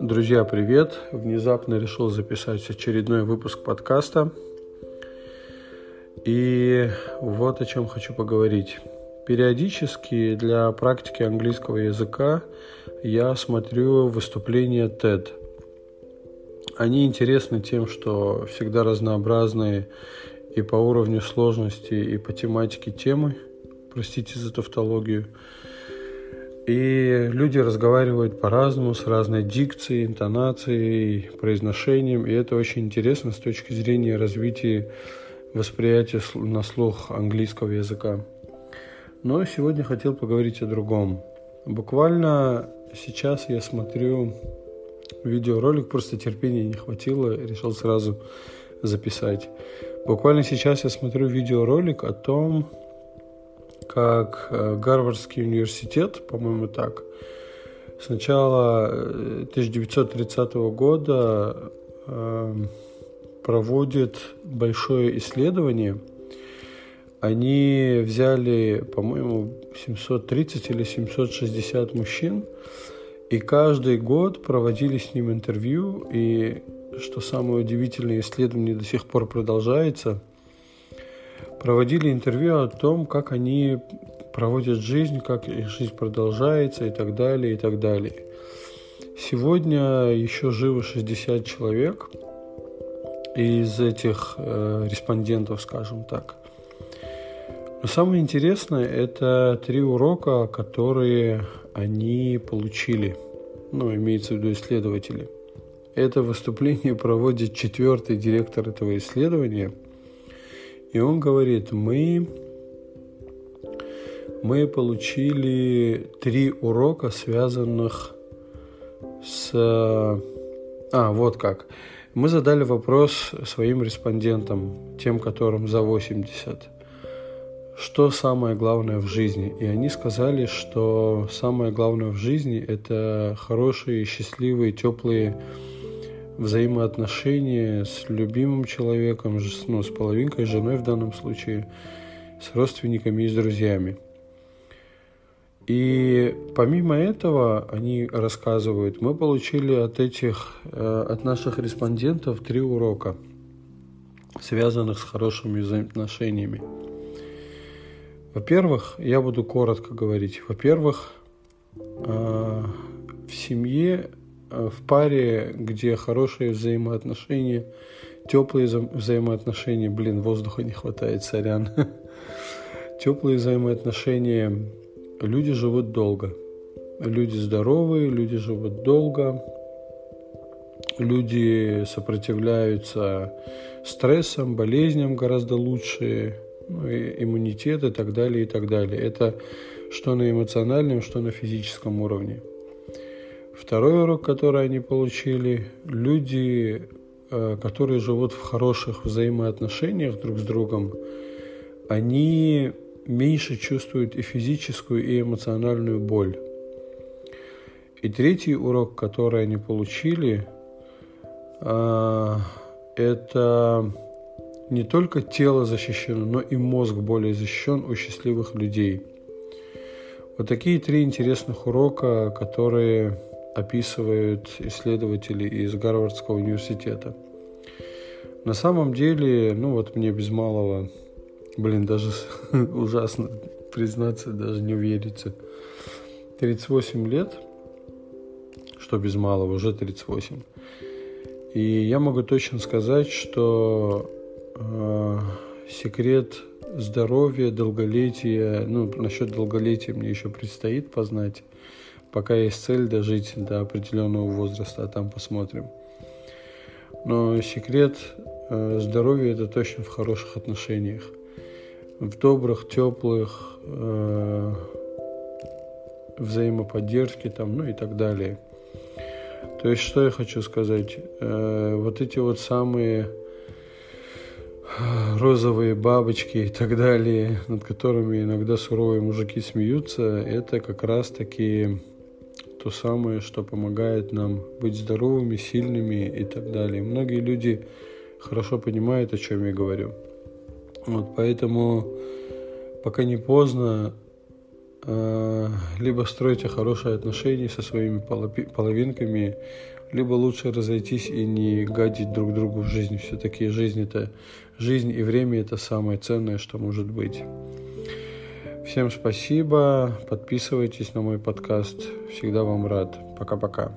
Друзья, привет! Внезапно решил записать очередной выпуск подкаста. И вот о чем хочу поговорить. Периодически для практики английского языка я смотрю выступления TED. Они интересны тем, что всегда разнообразные и по уровню сложности, и по тематике темы. Простите за тавтологию. И люди разговаривают по-разному, с разной дикцией, интонацией, произношением. И это очень интересно с точки зрения развития восприятия на слух английского языка. Но сегодня хотел поговорить о другом. Буквально сейчас я смотрю видеоролик, просто терпения не хватило, решил сразу записать. Буквально сейчас я смотрю видеоролик о том, как э, Гарвардский университет, по-моему, так, с начала 1930 э, года э, проводит большое исследование. Они взяли, по-моему, 730 или 760 мужчин, и каждый год проводили с ним интервью, и что самое удивительное, исследование до сих пор продолжается – проводили интервью о том, как они проводят жизнь, как жизнь продолжается и так далее, и так далее. Сегодня еще живы 60 человек из этих э, респондентов, скажем так. Но самое интересное – это три урока, которые они получили, ну, имеется в виду исследователи. Это выступление проводит четвертый директор этого исследования – и он говорит, мы, мы получили три урока, связанных с... А, вот как. Мы задали вопрос своим респондентам, тем, которым за 80, что самое главное в жизни. И они сказали, что самое главное в жизни – это хорошие, счастливые, теплые взаимоотношения с любимым человеком, ну, с половинкой, с женой в данном случае, с родственниками и с друзьями. И помимо этого, они рассказывают, мы получили от этих, э, от наших респондентов три урока, связанных с хорошими взаимоотношениями. Во-первых, я буду коротко говорить. Во-первых, э, в семье в паре, где хорошие взаимоотношения, теплые взаимоотношения, блин, воздуха не хватает, сорян. Теплые взаимоотношения, люди живут долго. Люди здоровые, люди живут долго, люди сопротивляются стрессам, болезням гораздо лучше, ну, и иммунитет и так далее, и так далее. Это что на эмоциональном, что на физическом уровне. Второй урок, который они получили, люди, э, которые живут в хороших взаимоотношениях друг с другом, они меньше чувствуют и физическую, и эмоциональную боль. И третий урок, который они получили, э, это не только тело защищено, но и мозг более защищен у счастливых людей. Вот такие три интересных урока, которые описывают исследователи из Гарвардского университета. На самом деле, ну вот мне без малого, блин, даже ужасно признаться, даже не увериться. 38 лет, что без малого, уже 38. И я могу точно сказать, что э, секрет здоровья, долголетия, ну, насчет долголетия мне еще предстоит познать пока есть цель дожить до определенного возраста, а там посмотрим. Но секрет э, здоровья это точно в хороших отношениях, в добрых, теплых, э, взаимоподдержке там, ну и так далее. То есть, что я хочу сказать? Э, вот эти вот самые розовые бабочки и так далее, над которыми иногда суровые мужики смеются, это как раз таки то самое, что помогает нам быть здоровыми, сильными и так далее. Многие люди хорошо понимают, о чем я говорю. Вот поэтому, пока не поздно, Э, либо стройте хорошие отношения со своими половинками, либо лучше разойтись и не гадить друг другу в жизни. Все-таки жизнь это жизнь и время это самое ценное, что может быть. Всем спасибо, подписывайтесь на мой подкаст, всегда вам рад. Пока-пока.